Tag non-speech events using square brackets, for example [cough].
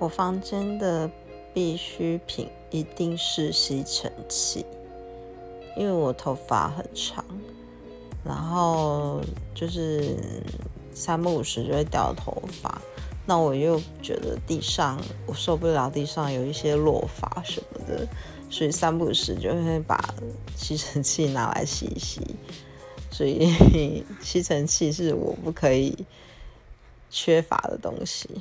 我房间的必需品一定是吸尘器因为我头发很长然后就是三不五时就会掉头发那我又觉得地上我受不了地上有一些落发什么的所以三不五时就会把吸尘器拿来吸一吸所以 [laughs] 吸尘器是我不可以缺乏的东西。